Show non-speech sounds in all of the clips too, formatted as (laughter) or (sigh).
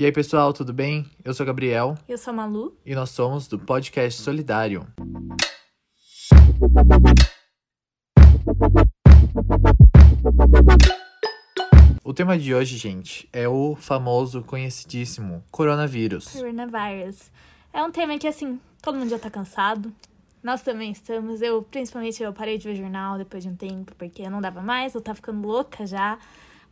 E aí, pessoal, tudo bem? Eu sou Gabriel Eu sou a Malu. e nós somos do podcast Solidário. O tema de hoje, gente, é o famoso, conhecidíssimo coronavírus. Coronavirus. É um tema que, assim, todo mundo já tá cansado. Nós também estamos. Eu, principalmente, eu parei de ver jornal depois de um tempo, porque não dava mais, eu tava ficando louca já.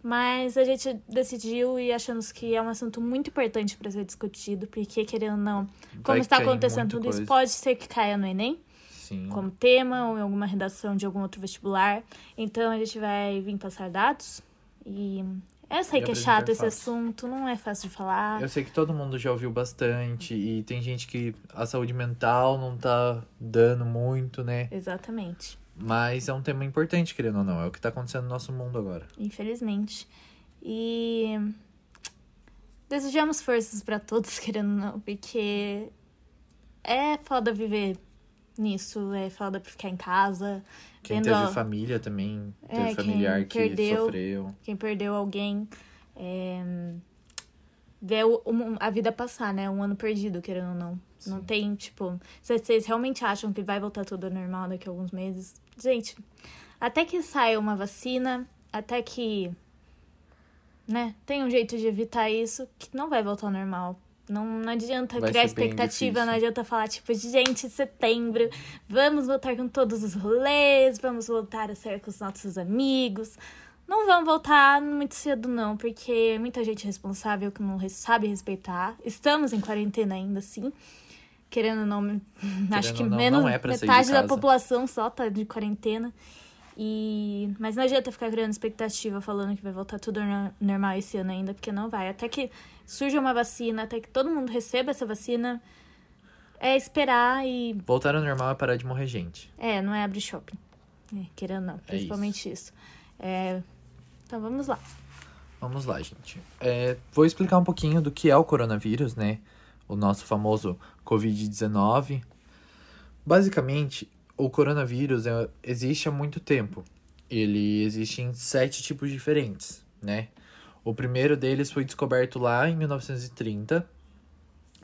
Mas a gente decidiu e achamos que é um assunto muito importante para ser discutido, porque, querendo ou não, como Vai está acontecendo tudo isso, pode ser que caia no Enem, Sim. como tema, ou em alguma redação de algum outro vestibular. Então a gente vai vir passar dados. E eu sei que é chato esse assunto, não é fácil de falar. Eu sei que todo mundo já ouviu bastante e tem gente que a saúde mental não tá dando muito, né? Exatamente. Mas é um tema importante, querendo ou não. É o que tá acontecendo no nosso mundo agora. Infelizmente. E desejamos forças pra todos, (laughs) querendo ou não, porque é foda viver nisso, é foda ficar em casa, Quem teve a- família também, É, teve quem familiar que perdeu. sofreu. quem perdeu alguém, é, ver a vida passar, né? Um ano perdido, querendo ou não. Não tem, tipo, se vocês realmente acham que vai voltar tudo ao normal daqui a alguns meses, gente, até que saia uma vacina, até que, né, tem um jeito de evitar isso, que não vai voltar ao normal. Não, não adianta Vai criar ser expectativa, não adianta falar, tipo, gente, setembro, vamos voltar com todos os rolês, vamos voltar a sair com os nossos amigos. Não vão voltar muito cedo, não, porque muita gente responsável que não sabe respeitar. Estamos em quarentena ainda, sim. Querendo ou não, (laughs) acho que não, menos não é metade da população só tá de quarentena. E... Mas não adianta ficar criando expectativa falando que vai voltar tudo no- normal esse ano ainda, porque não vai. Até que surja uma vacina, até que todo mundo receba essa vacina, é esperar e. Voltar ao normal é parar de morrer gente. É, não é abrir shopping. É, querendo ou não, principalmente isso. É, Então vamos lá. Vamos lá, gente. É, vou explicar um pouquinho do que é o coronavírus, né? O nosso famoso Covid-19. Basicamente, o coronavírus é- existe há muito tempo. Ele existe em sete tipos diferentes, né? O primeiro deles foi descoberto lá em 1930,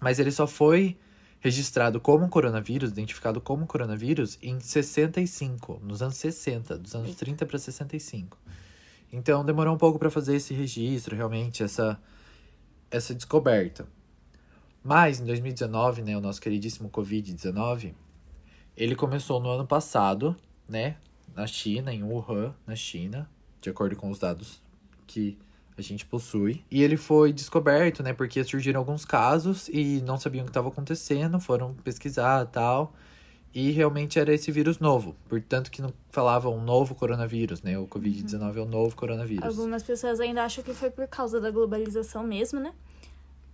mas ele só foi registrado como coronavírus, identificado como coronavírus, em 65, nos anos 60, dos anos 30 para 65. Então demorou um pouco para fazer esse registro, realmente, essa, essa descoberta. Mas em 2019, né, o nosso queridíssimo Covid-19, ele começou no ano passado, né, na China, em Wuhan, na China, de acordo com os dados que a gente possui. E ele foi descoberto, né, porque surgiram alguns casos e não sabiam o que estava acontecendo, foram pesquisar tal. E realmente era esse vírus novo. Portanto, que não falavam um novo coronavírus, né? O Covid-19 é o novo coronavírus. Algumas pessoas ainda acham que foi por causa da globalização mesmo, né?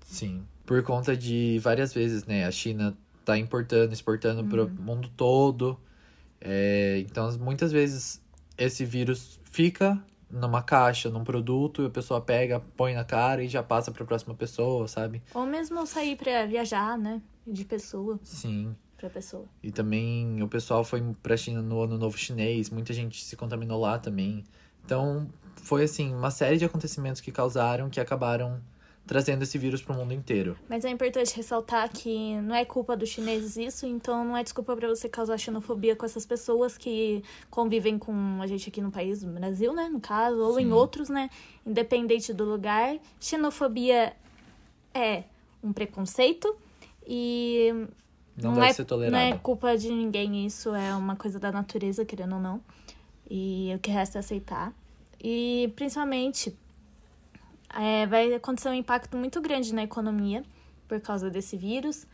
Sim. Por conta de várias vezes, né? A China tá importando, exportando pro mundo todo. É, então, muitas vezes, esse vírus fica numa caixa, num produto, e a pessoa pega, põe na cara e já passa pra próxima pessoa, sabe? Ou mesmo sair pra viajar, né? De pessoa Sim. pra pessoa. E também o pessoal foi pra China no Ano Novo Chinês, muita gente se contaminou lá também. Então, foi assim, uma série de acontecimentos que causaram, que acabaram trazendo esse vírus pro mundo inteiro. Mas é importante ressaltar que não é culpa dos chineses isso, então não é desculpa pra você causar xenofobia com essas pessoas que convivem com a gente aqui no país, no Brasil, né, no caso, ou em Sim. outros, né, independente do lugar. Xenofobia é um preconceito e Não, deve é, não é culpa de ninguém isso, é uma coisa da natureza, querendo ou não. E o que resta é aceitar. E principalmente é, vai acontecer um impacto muito grande na economia por causa desse vírus,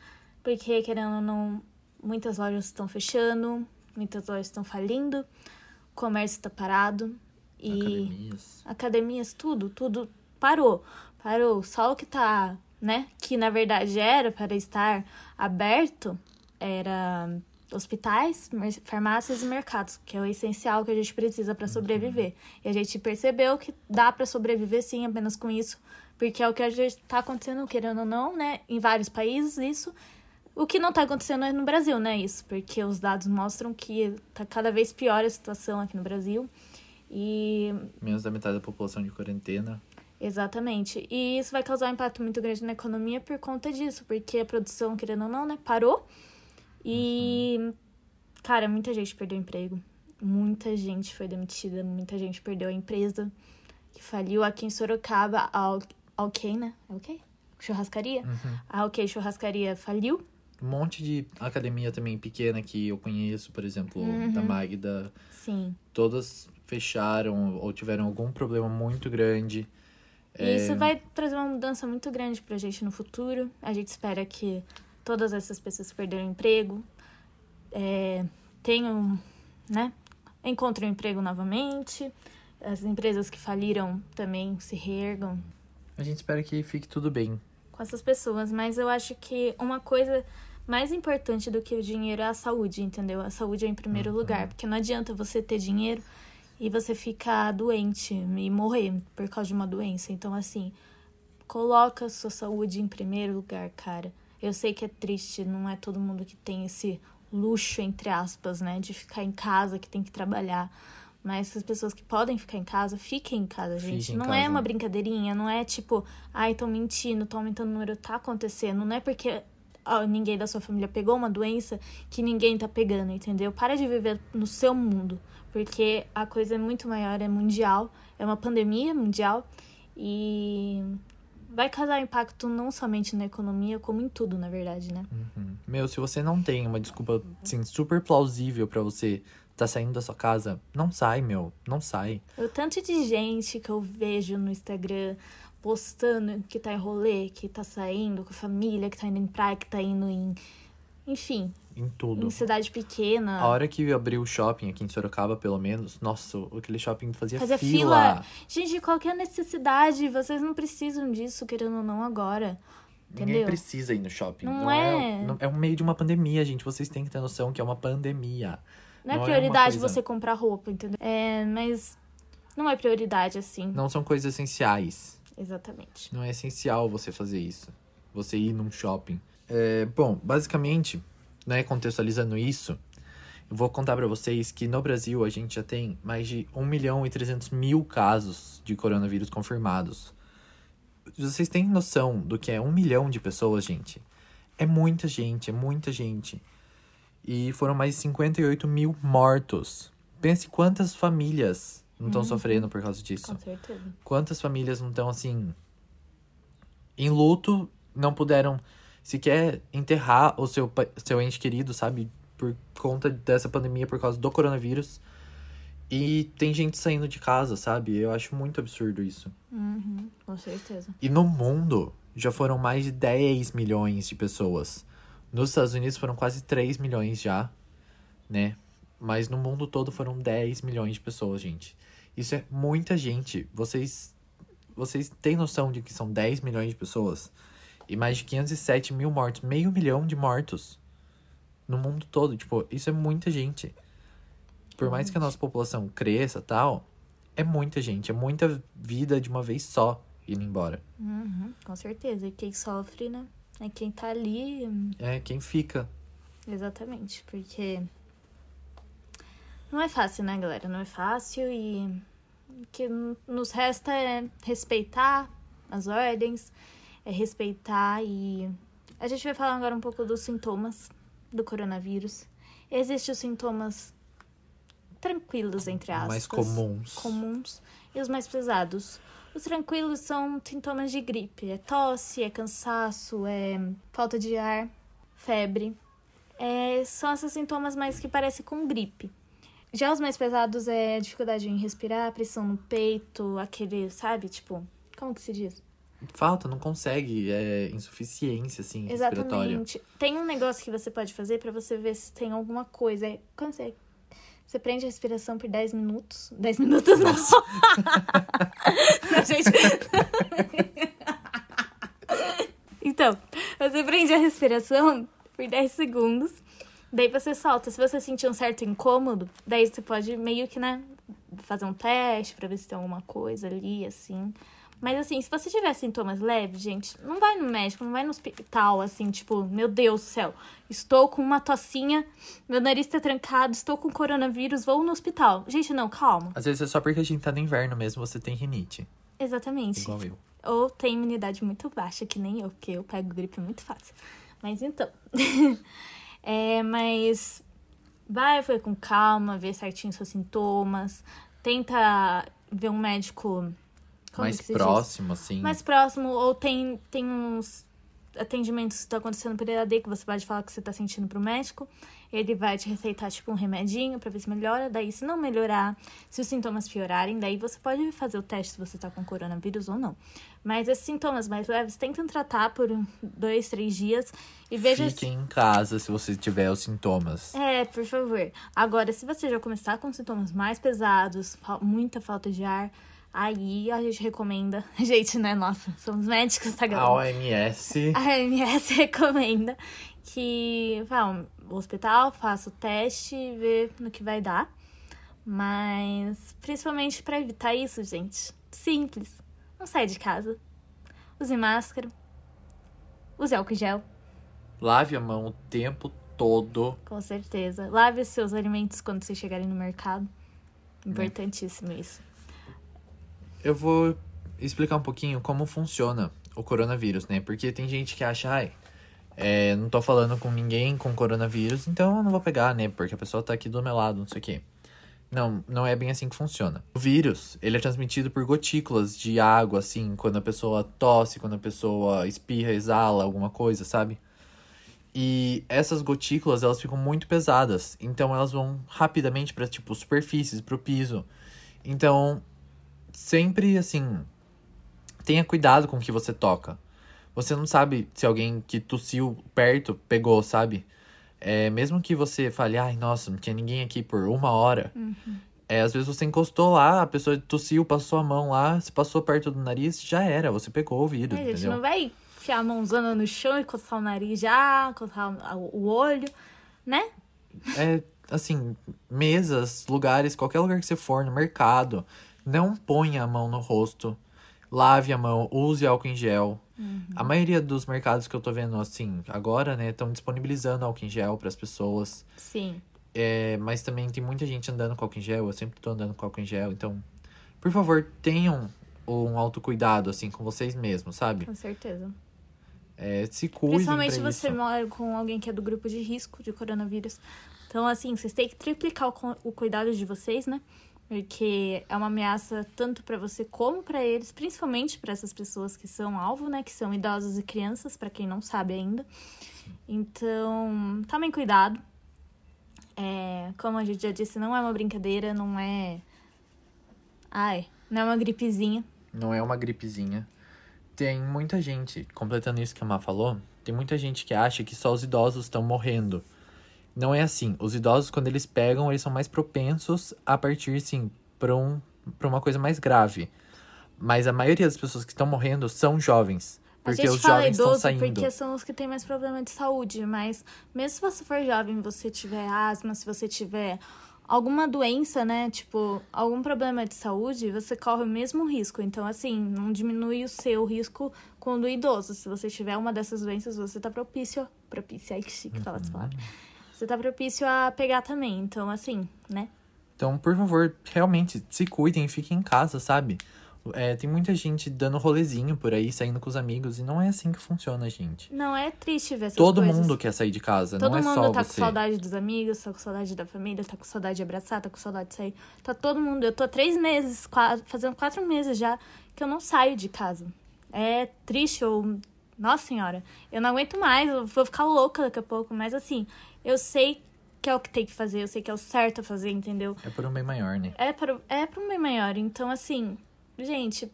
porque querendo ou não, muitas lojas estão fechando, muitas lojas estão falindo, o comércio está parado e Academias. academias, tudo, tudo parou. Parou. Só o que tá, né? Que na verdade era para estar aberto era hospitais, farmácias e mercados, que é o essencial que a gente precisa para sobreviver. E a gente percebeu que dá para sobreviver sim apenas com isso, porque é o que a gente tá acontecendo, querendo ou não, né? Em vários países, isso. O que não tá acontecendo é no Brasil, né? Isso, porque os dados mostram que tá cada vez pior a situação aqui no Brasil. E Menos da metade da população de quarentena. Exatamente. E isso vai causar um impacto muito grande na economia por conta disso, porque a produção, querendo ou não, né, parou. E, uhum. cara, muita gente perdeu emprego. Muita gente foi demitida, muita gente perdeu a empresa que faliu aqui em Sorocaba, a Ok, né? É ok? Churrascaria? Uhum. A Ok Churrascaria faliu. Um monte de academia também pequena que eu conheço, por exemplo, uhum. da Magda. Sim. Todas fecharam ou tiveram algum problema muito grande. E é... isso vai trazer uma mudança muito grande pra gente no futuro. A gente espera que todas essas pessoas que perderam emprego é, tenham, né? Encontrem um emprego novamente. As empresas que faliram também se reergam. A gente espera que fique tudo bem com essas pessoas, mas eu acho que uma coisa mais importante do que o dinheiro é a saúde, entendeu? A saúde é em primeiro uhum. lugar, porque não adianta você ter dinheiro e você ficar doente e morrer por causa de uma doença. Então, assim, coloca a sua saúde em primeiro lugar, cara. Eu sei que é triste, não é todo mundo que tem esse luxo, entre aspas, né, de ficar em casa, que tem que trabalhar. Mas as pessoas que podem ficar em casa, fiquem em casa, gente. Fique não é uma brincadeirinha, não é tipo, ai, estão mentindo, estão aumentando o número, tá acontecendo. Não é porque ó, ninguém da sua família pegou uma doença que ninguém tá pegando, entendeu? Para de viver no seu mundo, porque a coisa é muito maior, é mundial, é uma pandemia mundial e vai causar impacto não somente na economia, como em tudo, na verdade, né? Uhum. Meu, se você não tem uma desculpa, assim, super plausível para você tá saindo da sua casa, não sai, meu, não sai. O tanto de gente que eu vejo no Instagram postando que tá em rolê, que tá saindo com a família, que tá indo em praia, que tá indo em. Enfim. Em tudo. Em cidade pequena. A hora que abriu o shopping aqui em Sorocaba, pelo menos, nossa, aquele shopping fazia, fazia fila. fila. Gente, qualquer necessidade, vocês não precisam disso, querendo ou não, agora. Entendeu? Ninguém precisa ir no shopping. Não, não é... é. Não, é um meio de uma pandemia, gente. Vocês têm que ter noção que é uma pandemia. Não, é não é prioridade é coisa... você comprar roupa, entendeu? É, mas não é prioridade assim. Não são coisas essenciais. Exatamente. Não é essencial você fazer isso. Você ir num shopping. É, bom, basicamente, né, contextualizando isso, eu vou contar para vocês que no Brasil a gente já tem mais de 1 milhão e 300 mil casos de coronavírus confirmados. Vocês têm noção do que é 1 milhão de pessoas, gente? É muita gente, é muita gente. E foram mais de 58 mil mortos. Pense quantas famílias não estão uhum. sofrendo por causa disso. Com certeza. Quantas famílias não estão assim. Em luto, não puderam sequer enterrar o seu, seu ente querido, sabe? Por conta dessa pandemia, por causa do coronavírus. E tem gente saindo de casa, sabe? Eu acho muito absurdo isso. Uhum, com certeza. E no mundo, já foram mais de 10 milhões de pessoas nos Estados Unidos foram quase 3 milhões já, né? Mas no mundo todo foram 10 milhões de pessoas, gente. Isso é muita gente. Vocês vocês têm noção de que são 10 milhões de pessoas? E mais de 507 mil mortos. Meio milhão de mortos. No mundo todo. Tipo, isso é muita gente. Por mais que a nossa população cresça tal, é muita gente. É muita vida de uma vez só indo embora. Uhum, com certeza. E quem sofre, né? É quem tá ali. É quem fica. Exatamente, porque não é fácil, né, galera? Não é fácil e o que nos resta é respeitar as ordens, é respeitar e a gente vai falar agora um pouco dos sintomas do coronavírus. Existem os sintomas tranquilos, entre aspas. Mais comuns. Comuns e os mais pesados. Os tranquilos são sintomas de gripe. É tosse, é cansaço, é falta de ar, febre. É, são esses sintomas mais que parecem com gripe. Já os mais pesados é dificuldade em respirar, pressão no peito, aquele, sabe? Tipo, como que se diz? Falta, não consegue, é insuficiência, assim, Exatamente. Tem um negócio que você pode fazer para você ver se tem alguma coisa. É, consegue você prende a respiração por 10 minutos. 10 minutos não. (laughs) não gente. então, você prende a respiração por 10 segundos. Daí você solta. Se você sentir um certo incômodo, daí você pode meio que, né, fazer um teste para ver se tem alguma coisa ali, assim. Mas assim, se você tiver sintomas leves, gente, não vai no médico, não vai no hospital, assim, tipo, meu Deus do céu, estou com uma tocinha, meu nariz tá trancado, estou com coronavírus, vou no hospital. Gente, não, calma. Às vezes é só porque a gente tá no inverno mesmo, você tem rinite. Exatamente. igual eu. Ou tem imunidade muito baixa, que nem eu, porque eu pego gripe muito fácil. Mas então. (laughs) é, mas vai, foi com calma, vê certinho seus sintomas. Tenta ver um médico. Como Mais se diz? próximo, assim. mais próximo, ou tem, tem uns atendimentos que estão acontecendo por EAD que você pode falar que você tá sentindo pro médico. Ele vai te receitar, tipo, um remedinho pra ver se melhora. Daí, se não melhorar, se os sintomas piorarem, daí você pode fazer o teste se você tá com coronavírus ou não. Mas esses sintomas mais leves, tentem tratar por dois, três dias e veja se- Fiquem em casa se você tiver os sintomas. é, por favor. Agora, se você já começar com sintomas mais pesados, muita falta de ar, aí a gente recomenda. (laughs) Gente, né? Nossa, somos médicos, tá A galera? OMS. (laughs) A OMS recomenda que vá ao hospital, faça o teste e vê no que vai dar. Mas, principalmente para evitar isso, gente, simples. Não sai de casa. Use máscara. Use álcool em gel. Lave a mão o tempo todo. Com certeza. Lave os seus alimentos quando vocês chegarem no mercado. Importantíssimo isso. Eu vou explicar um pouquinho como funciona o coronavírus, né? Porque tem gente que acha, ai, é, não tô falando com ninguém com coronavírus, então eu não vou pegar, né? Porque a pessoa tá aqui do meu lado, não sei o quê. Não, não é bem assim que funciona. O vírus, ele é transmitido por gotículas de água, assim, quando a pessoa tosse, quando a pessoa espirra, exala alguma coisa, sabe? E essas gotículas, elas ficam muito pesadas, então elas vão rapidamente para tipo superfícies, pro piso. Então, sempre assim, tenha cuidado com o que você toca. Você não sabe se alguém que tossiu perto pegou, sabe? É, mesmo que você fale, ai, nossa, não tinha ninguém aqui por uma hora. É, às vezes você encostou lá, a pessoa tossiu, passou a mão lá, se passou perto do nariz, já era, você pegou o vírus, É, gente, entendeu? não vai enfiar a mãozona no chão e coçar o nariz já, coçar o olho, né? É, assim, mesas, lugares, qualquer lugar que você for, no mercado, não ponha a mão no rosto, lave a mão, use álcool em gel. A maioria dos mercados que eu tô vendo, assim, agora, né, estão disponibilizando álcool em gel para as pessoas. Sim. É, mas também tem muita gente andando com álcool em gel, eu sempre tô andando com álcool em gel, então, por favor, tenham um autocuidado, assim, com vocês mesmos, sabe? Com certeza. É, se cuidem Principalmente você isso. mora com alguém que é do grupo de risco de coronavírus. Então, assim, vocês têm que triplicar o, o cuidado de vocês, né? Porque é uma ameaça tanto pra você como pra eles, principalmente pra essas pessoas que são alvo, né? Que são idosos e crianças, pra quem não sabe ainda. Então, tomem cuidado. É, como a gente já disse, não é uma brincadeira, não é. Ai, não é uma gripezinha. Não é uma gripezinha. Tem muita gente, completando isso que a Má falou, tem muita gente que acha que só os idosos estão morrendo. Não é assim. Os idosos, quando eles pegam, eles são mais propensos a partir, sim, pra, um, pra uma coisa mais grave. Mas a maioria das pessoas que estão morrendo são jovens. A Porque gente os fala jovens estão idoso saindo. porque são os que têm mais problema de saúde, mas mesmo se você for jovem, você tiver asma, se você tiver alguma doença, né, tipo, algum problema de saúde, você corre o mesmo risco. Então, assim, não diminui o seu risco com o do idoso. Se você tiver uma dessas doenças, você tá propício, propício, ai que chique falar essa palavra. Você tá propício a pegar também. Então, assim, né? Então, por favor, realmente, se cuidem, fiquem em casa, sabe? É, tem muita gente dando rolezinho por aí, saindo com os amigos, e não é assim que funciona, gente. Não é triste ver essas Todo coisas. mundo quer sair de casa, Todo não é mundo só tá você. com saudade dos amigos, tá com saudade da família, tá com saudade de abraçar, tá com saudade de sair. Tá todo mundo. Eu tô há três meses, qua- fazendo quatro meses já, que eu não saio de casa. É triste, eu. Nossa senhora, eu não aguento mais, eu vou ficar louca daqui a pouco, mas assim, eu sei que é o que tem que fazer, eu sei que é o certo a fazer, entendeu? É por um bem maior, né? É para é pra um bem maior. Então, assim, gente,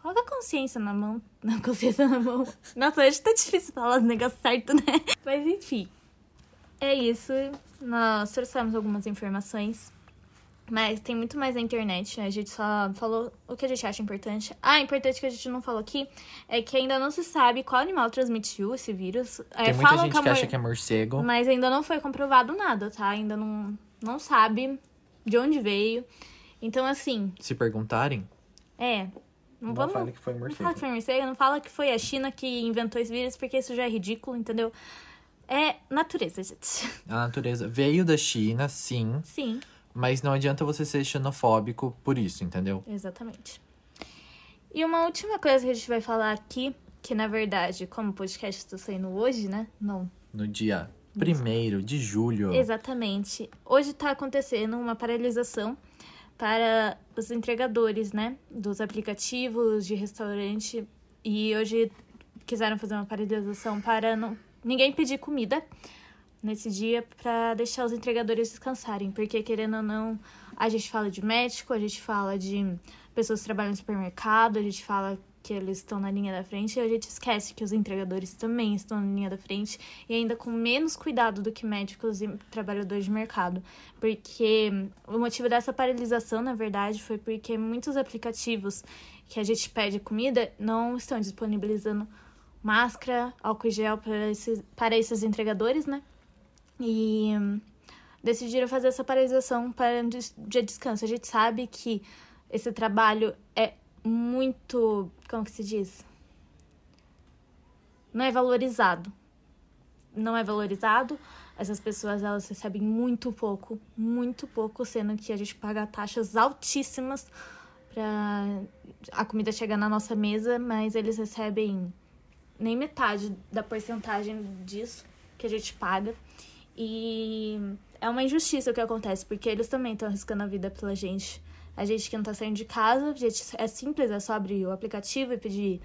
coloca a consciência na mão. (laughs) Não, consciência na mão. Nossa, hoje tá difícil falar os negócios certos, né? (laughs) Mas enfim. É isso. Nós trouxemos algumas informações. Mas tem muito mais na internet. A gente só falou o que a gente acha importante. Ah, importante que a gente não falou aqui é que ainda não se sabe qual animal transmitiu esse vírus. É, Tem muita falam gente que acha mor- que é morcego. mas ainda não foi comprovado nada, tá? Ainda não, não sabe de onde veio. Então, assim, Se perguntarem, é. Não, não vamos. fale que foi Não morcego. fala que foi morcego, não fala que foi a China que inventou esse vírus, porque isso já é ridículo, entendeu? É natureza, gente. A natureza veio da China, sim, Sim, mas não adianta você ser xenofóbico por isso, entendeu? exatamente. E uma última coisa que a gente vai falar aqui, que na verdade, como o podcast está saindo hoje, né? Não. No dia 1 de julho. Exatamente. Hoje está acontecendo uma paralisação para os entregadores, né? Dos aplicativos de restaurante. E hoje quiseram fazer uma paralisação para não, ninguém pedir comida nesse dia para deixar os entregadores descansarem, porque querendo ou não, a gente fala de médico, a gente fala de pessoas que trabalham no supermercado, a gente fala que eles estão na linha da frente e a gente esquece que os entregadores também estão na linha da frente e ainda com menos cuidado do que médicos e trabalhadores de mercado. Porque o motivo dessa paralisação, na verdade, foi porque muitos aplicativos que a gente pede comida não estão disponibilizando máscara, álcool gel para esses, para esses entregadores, né? E decidiram fazer essa paralisação para um dia de descanso. A gente sabe que esse trabalho é muito. Como que se diz? Não é valorizado. Não é valorizado. Essas pessoas elas recebem muito pouco, muito pouco, sendo que a gente paga taxas altíssimas para a comida chegar na nossa mesa, mas eles recebem nem metade da porcentagem disso que a gente paga. E é uma injustiça o que acontece, porque eles também estão arriscando a vida pela gente. A gente que não tá saindo de casa, a gente, é simples, é só abrir o aplicativo e pedir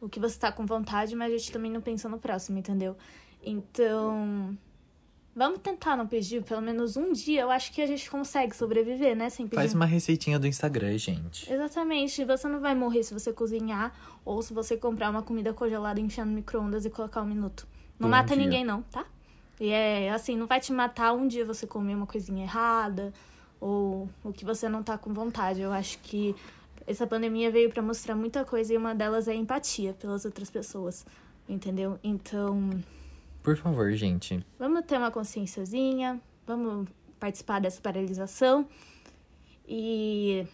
o que você tá com vontade, mas a gente também não pensa no próximo, entendeu? Então, vamos tentar não pedir pelo menos um dia. Eu acho que a gente consegue sobreviver, né? Sem pedir. Faz uma receitinha do Instagram, gente. Exatamente. Você não vai morrer se você cozinhar ou se você comprar uma comida congelada, enfiar no micro-ondas e colocar um minuto. Não um mata dia. ninguém, não, tá? E é assim, não vai te matar um dia você comer uma coisinha errada ou o que você não tá com vontade. Eu acho que essa pandemia veio para mostrar muita coisa e uma delas é a empatia pelas outras pessoas, entendeu? Então, Por favor, gente. vamos ter uma consciênciazinha, vamos participar dessa paralisação e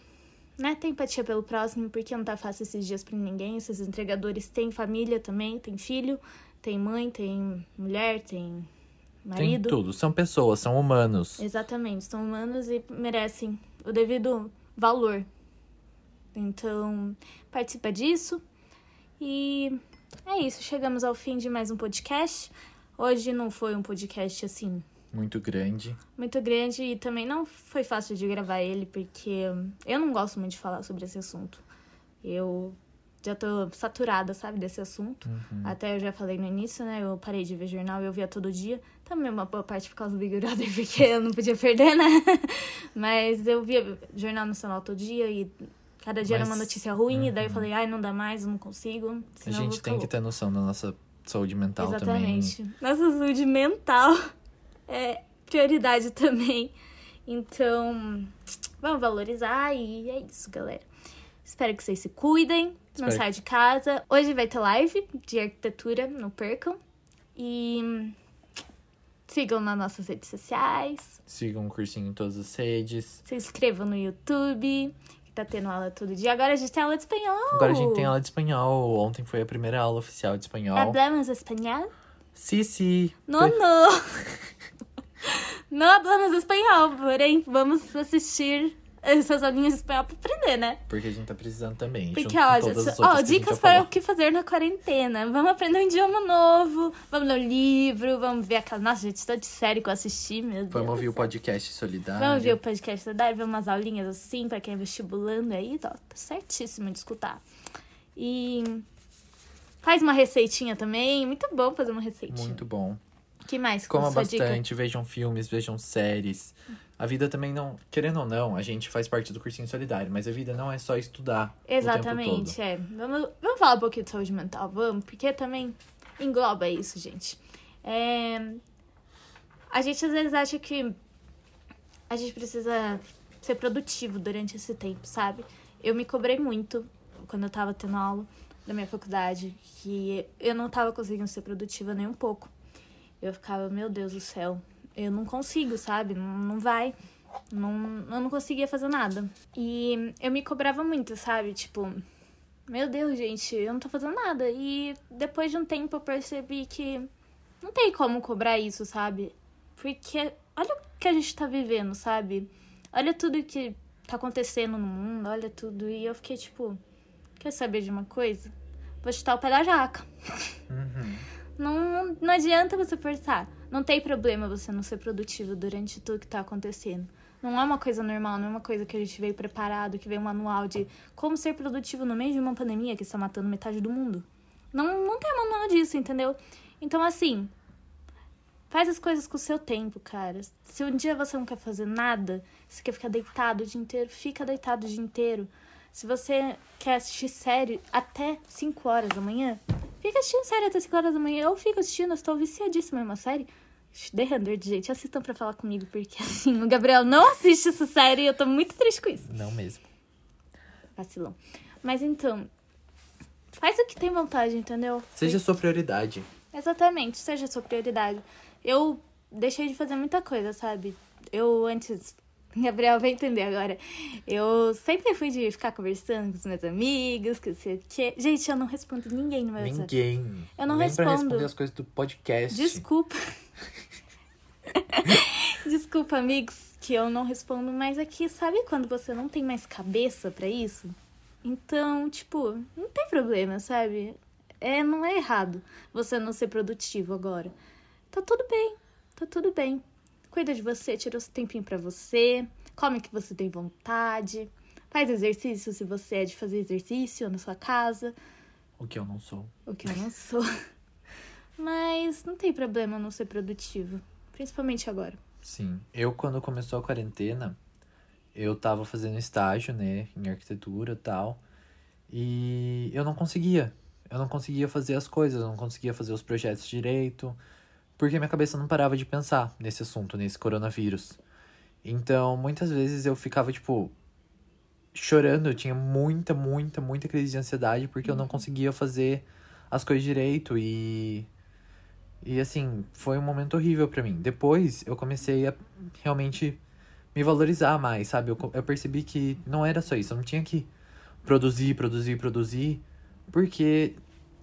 né, ter empatia pelo próximo, porque não tá fácil esses dias para ninguém. Esses entregadores têm família também, tem filho, tem mãe, tem mulher, tem marido. Tem tudo. São pessoas, são humanos. Exatamente, são humanos e merecem o devido valor. Então, participa disso. E é isso, chegamos ao fim de mais um podcast. Hoje não foi um podcast assim Muito grande. muito grande e também não foi fácil de gravar ele porque eu não gosto muito de falar sobre esse assunto. Eu já tô saturada, sabe, desse assunto. Até eu já falei no início, né? Eu parei de ver jornal, eu via todo dia. Também uma boa parte por causa do Big Brother, (laughs) porque eu não podia perder, né? (laughs) Mas eu via jornal nacional todo dia e cada dia era uma Mas- notícia ruim. E daí eu falei, ai, não dá mais, eu não consigo. A gente tem que ter noção da nossa saúde mental Exatamente. Nossa saúde mental (laughs) é prioridade também. Então, vamos valorizar e é isso, galera. Espero que vocês se cuidem, não saiam de casa. Hoje vai ter live de arquitetura, não percam. E sigam nas nossas redes sociais. Sigam o cursinho em todas as redes. Se inscrevam no YouTube, tá tendo aula todo dia. Agora a gente tem aula de espanhol. Agora a gente tem aula de espanhol. Ontem foi a primeira aula oficial de espanhol. Hablamos espanhol? Sim, sim. No, no. (laughs) Não hablamos espanhol, porém vamos assistir essas aulinhas de espanhol pra aprender, né? Porque a gente tá precisando também. Porque, olha, todas as ó, gente dicas para o que fazer na quarentena. Vamos aprender um idioma novo, vamos ler um livro, vamos ver aquela. Nossa, gente, tanto de série que eu assisti, meu Deus. Vamos ouvir o podcast solidário. Vamos ouvir o podcast Dari, ver umas aulinhas assim, pra quem é vestibulando aí, ó, tá certíssimo de escutar. E faz uma receitinha também, muito bom fazer uma receitinha. Muito bom. Que mais? Coma Sua dica? bastante, vejam filmes, vejam séries. A vida também não. Querendo ou não, a gente faz parte do cursinho solidário, mas a vida não é só estudar. Exatamente, é. Vamos, vamos falar um pouquinho de saúde mental, vamos? Porque também engloba isso, gente. É, A gente às vezes acha que a gente precisa ser produtivo durante esse tempo, sabe? Eu me cobrei muito quando eu tava tendo aula da minha faculdade, que eu não tava conseguindo ser produtiva nem um pouco. Eu ficava, meu Deus do céu, eu não consigo, sabe? Não, não vai. Não, eu não conseguia fazer nada. E eu me cobrava muito, sabe? Tipo, meu Deus, gente, eu não tô fazendo nada. E depois de um tempo eu percebi que não tem como cobrar isso, sabe? Porque olha o que a gente tá vivendo, sabe? Olha tudo que tá acontecendo no mundo, olha tudo. E eu fiquei tipo, Quer saber de uma coisa? Vou chutar o pé da jaca. Uhum. Não, não adianta você forçar. Não tem problema você não ser produtivo durante tudo que tá acontecendo. Não é uma coisa normal, não é uma coisa que a gente veio preparado, que veio um manual de como ser produtivo no meio de uma pandemia que está matando metade do mundo. Não, não tem manual disso, entendeu? Então, assim, faz as coisas com o seu tempo, cara. Se um dia você não quer fazer nada, você quer ficar deitado o dia inteiro, fica deitado o dia inteiro. Se você quer assistir série até 5 horas da manhã, fica assistindo série até 5 horas da manhã. Eu fico assistindo, eu estou viciadíssima em uma série. The 100, gente, assistam pra falar comigo, porque (laughs) assim, o Gabriel não assiste essa série e eu tô muito triste com isso. Não mesmo. Vacilão. Mas então, faz o que tem vontade, entendeu? Seja sua prioridade. Exatamente, seja a sua prioridade. Eu deixei de fazer muita coisa, sabe? Eu antes. (laughs) Gabriel vai entender agora. Eu sempre fui de ficar conversando com os meus amigos, que sei o quê. Gente, eu não respondo ninguém no meu WhatsApp. Ninguém. Eu não Nem pra respondo. responder as coisas do podcast. Desculpa. (laughs) Desculpa, amigos, que eu não respondo, mas aqui, sabe quando você não tem mais cabeça pra isso? Então, tipo, não tem problema, sabe? É, não é errado você não ser produtivo agora. Tá tudo bem, tá tudo bem. Cuida de você, tira o tempinho pra você, come o que você tem vontade, faz exercício se você é de fazer exercício na sua casa, O que eu não sou. o que eu não sou. (laughs) Mas não tem problema não ser produtivo, principalmente agora. Sim. Eu, quando começou a quarentena, eu tava fazendo estágio, né, em arquitetura e tal. E eu não conseguia. Eu não conseguia fazer as coisas, eu não conseguia fazer os projetos direito. Porque minha cabeça não parava de pensar nesse assunto, nesse coronavírus. Então, muitas vezes eu ficava, tipo, chorando. Eu tinha muita, muita, muita crise de ansiedade porque eu não conseguia fazer as coisas direito e. E assim, foi um momento horrível pra mim. Depois eu comecei a realmente me valorizar mais, sabe? Eu, eu percebi que não era só isso. Eu não tinha que produzir, produzir, produzir. Porque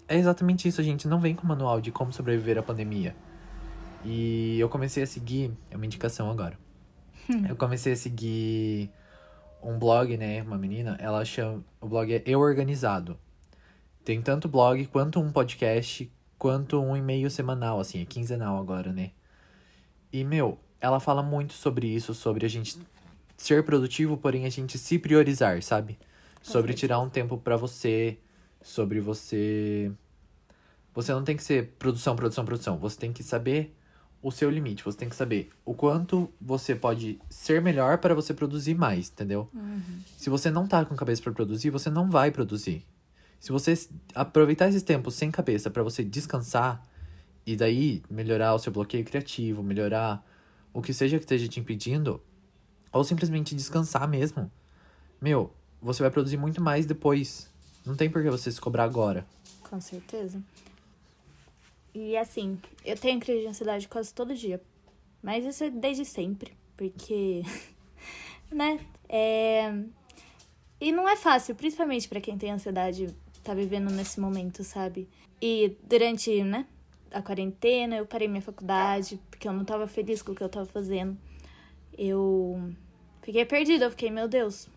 é exatamente isso. A gente não vem com manual de como sobreviver à pandemia. E eu comecei a seguir. É uma indicação agora. Eu comecei a seguir um blog, né? Uma menina. Ela chama. O blog é Eu Organizado. Tem tanto blog quanto um podcast, quanto um e-mail semanal, assim, é quinzenal agora, né? E, meu, ela fala muito sobre isso, sobre a gente ser produtivo, porém a gente se priorizar, sabe? Sobre tirar um tempo pra você, sobre você. Você não tem que ser produção, produção, produção. Você tem que saber o seu limite. Você tem que saber o quanto você pode ser melhor para você produzir mais, entendeu? Se você não tá com cabeça pra produzir, você não vai produzir. Se você aproveitar esses tempos sem cabeça pra você descansar e daí melhorar o seu bloqueio criativo, melhorar o que seja que esteja te impedindo, ou simplesmente descansar mesmo, meu, você vai produzir muito mais depois. Não tem por que você se cobrar agora. Com certeza. E assim, eu tenho crise de ansiedade quase todo dia. Mas isso é desde sempre. Porque, (laughs) né? É... E não é fácil, principalmente pra quem tem ansiedade, tá vivendo nesse momento, sabe? E durante, né, a quarentena, eu parei minha faculdade, porque eu não tava feliz com o que eu tava fazendo. Eu fiquei perdida, eu fiquei, meu Deus,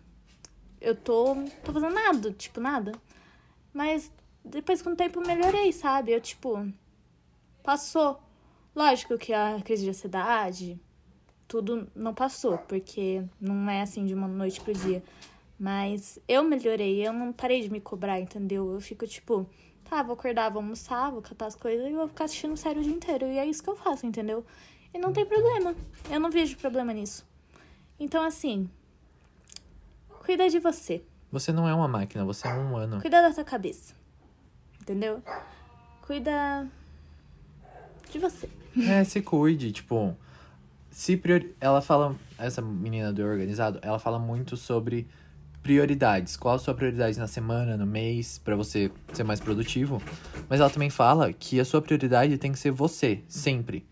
eu tô, tô fazendo nada, tipo, nada. Mas depois com o tempo melhorei, sabe? Eu, tipo, passou. Lógico que a crise de ansiedade, tudo não passou, porque não é assim de uma noite pro dia. Mas eu melhorei, eu não parei de me cobrar, entendeu? Eu fico tipo, tá, vou acordar, vou almoçar, vou catar as coisas e vou ficar assistindo série o dia inteiro. E é isso que eu faço, entendeu? E não tem problema. Eu não vejo problema nisso. Então, assim, cuida de você. Você não é uma máquina, você é um humano. Cuida da tua cabeça. Entendeu? Cuida de você. É, se cuide, tipo. Se priori... Ela fala. Essa menina do organizado, ela fala muito sobre prioridades. Qual a sua prioridade na semana, no mês, pra você ser mais produtivo. Mas ela também fala que a sua prioridade tem que ser você, sempre.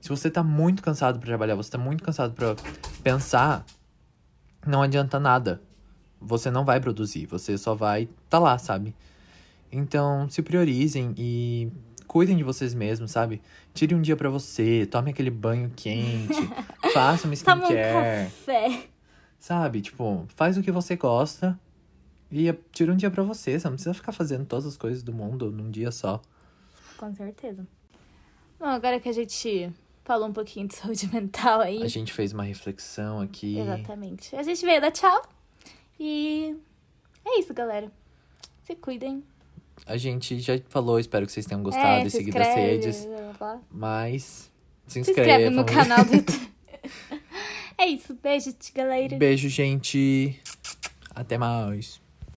Se você tá muito cansado pra trabalhar, você tá muito cansado pra pensar, não adianta nada. Você não vai produzir, você só vai tá lá, sabe? Então, se priorizem e cuidem de vocês mesmos, sabe? Tire um dia pra você, tome aquele banho quente, (laughs) faça uma Toma um skincare, café. sabe? Tipo, faz o que você gosta E tira um dia pra você, você não precisa ficar fazendo todas as coisas do mundo num dia só. Com certeza. Bom, agora que a gente falou um pouquinho de (laughs) saúde mental aí. A gente fez uma reflexão aqui. Exatamente. A gente veio dar tchau. E é isso, galera. Se cuidem. A gente já falou, espero que vocês tenham gostado é, e se seguido as inscreve, redes. Mas se Se inscreve inscrevam. no canal do (laughs) é isso. Beijo, galera. Beijo, gente. Até mais.